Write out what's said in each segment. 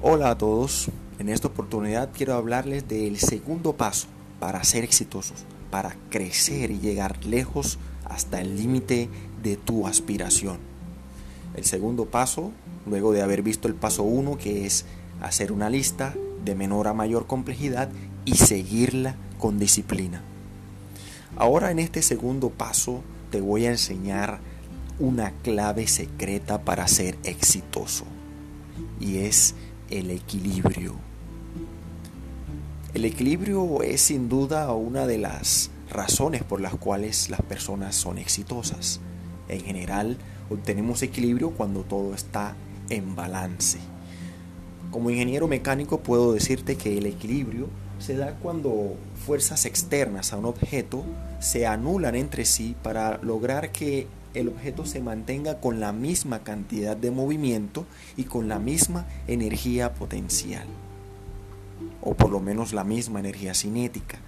Hola a todos, en esta oportunidad quiero hablarles del segundo paso para ser exitosos, para crecer y llegar lejos hasta el límite de tu aspiración. El segundo paso, luego de haber visto el paso 1 que es hacer una lista de menor a mayor complejidad y seguirla con disciplina. Ahora en este segundo paso te voy a enseñar una clave secreta para ser exitoso y es el equilibrio. El equilibrio es sin duda una de las razones por las cuales las personas son exitosas. En general, obtenemos equilibrio cuando todo está en balance. Como ingeniero mecánico puedo decirte que el equilibrio se da cuando fuerzas externas a un objeto se anulan entre sí para lograr que el objeto se mantenga con la misma cantidad de movimiento y con la misma energía potencial, o por lo menos la misma energía cinética.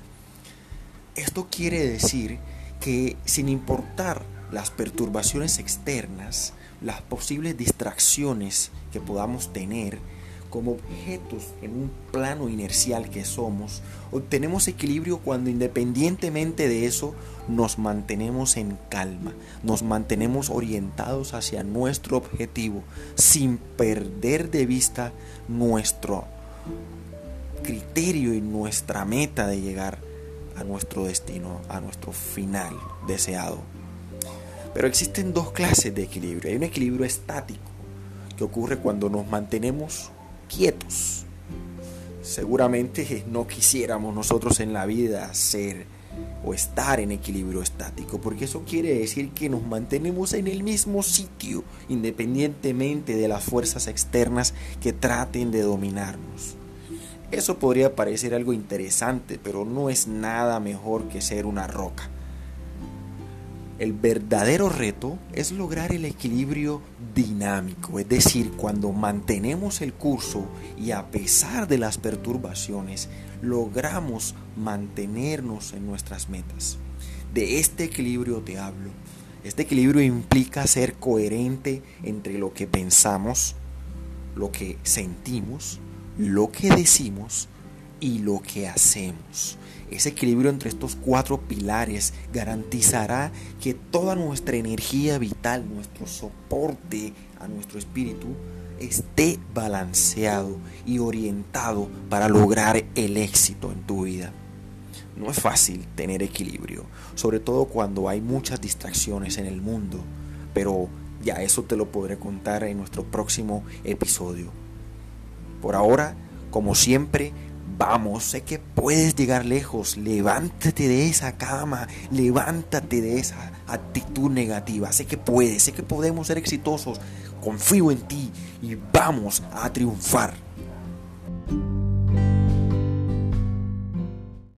Esto quiere decir que sin importar las perturbaciones externas, las posibles distracciones que podamos tener, como objetos en un plano inercial que somos, obtenemos equilibrio cuando independientemente de eso nos mantenemos en calma, nos mantenemos orientados hacia nuestro objetivo sin perder de vista nuestro criterio y nuestra meta de llegar a nuestro destino, a nuestro final deseado. Pero existen dos clases de equilibrio. Hay un equilibrio estático que ocurre cuando nos mantenemos quietos. Seguramente no quisiéramos nosotros en la vida ser o estar en equilibrio estático, porque eso quiere decir que nos mantenemos en el mismo sitio, independientemente de las fuerzas externas que traten de dominarnos. Eso podría parecer algo interesante, pero no es nada mejor que ser una roca. El verdadero reto es lograr el equilibrio dinámico, es decir, cuando mantenemos el curso y a pesar de las perturbaciones, logramos mantenernos en nuestras metas. De este equilibrio te hablo. Este equilibrio implica ser coherente entre lo que pensamos, lo que sentimos, lo que decimos y lo que hacemos. Ese equilibrio entre estos cuatro pilares garantizará que toda nuestra energía vital, nuestro soporte a nuestro espíritu, esté balanceado y orientado para lograr el éxito en tu vida. No es fácil tener equilibrio, sobre todo cuando hay muchas distracciones en el mundo, pero ya eso te lo podré contar en nuestro próximo episodio. Por ahora, como siempre, Vamos, sé que puedes llegar lejos. Levántate de esa cama. Levántate de esa actitud negativa. Sé que puedes, sé que podemos ser exitosos. Confío en ti y vamos a triunfar.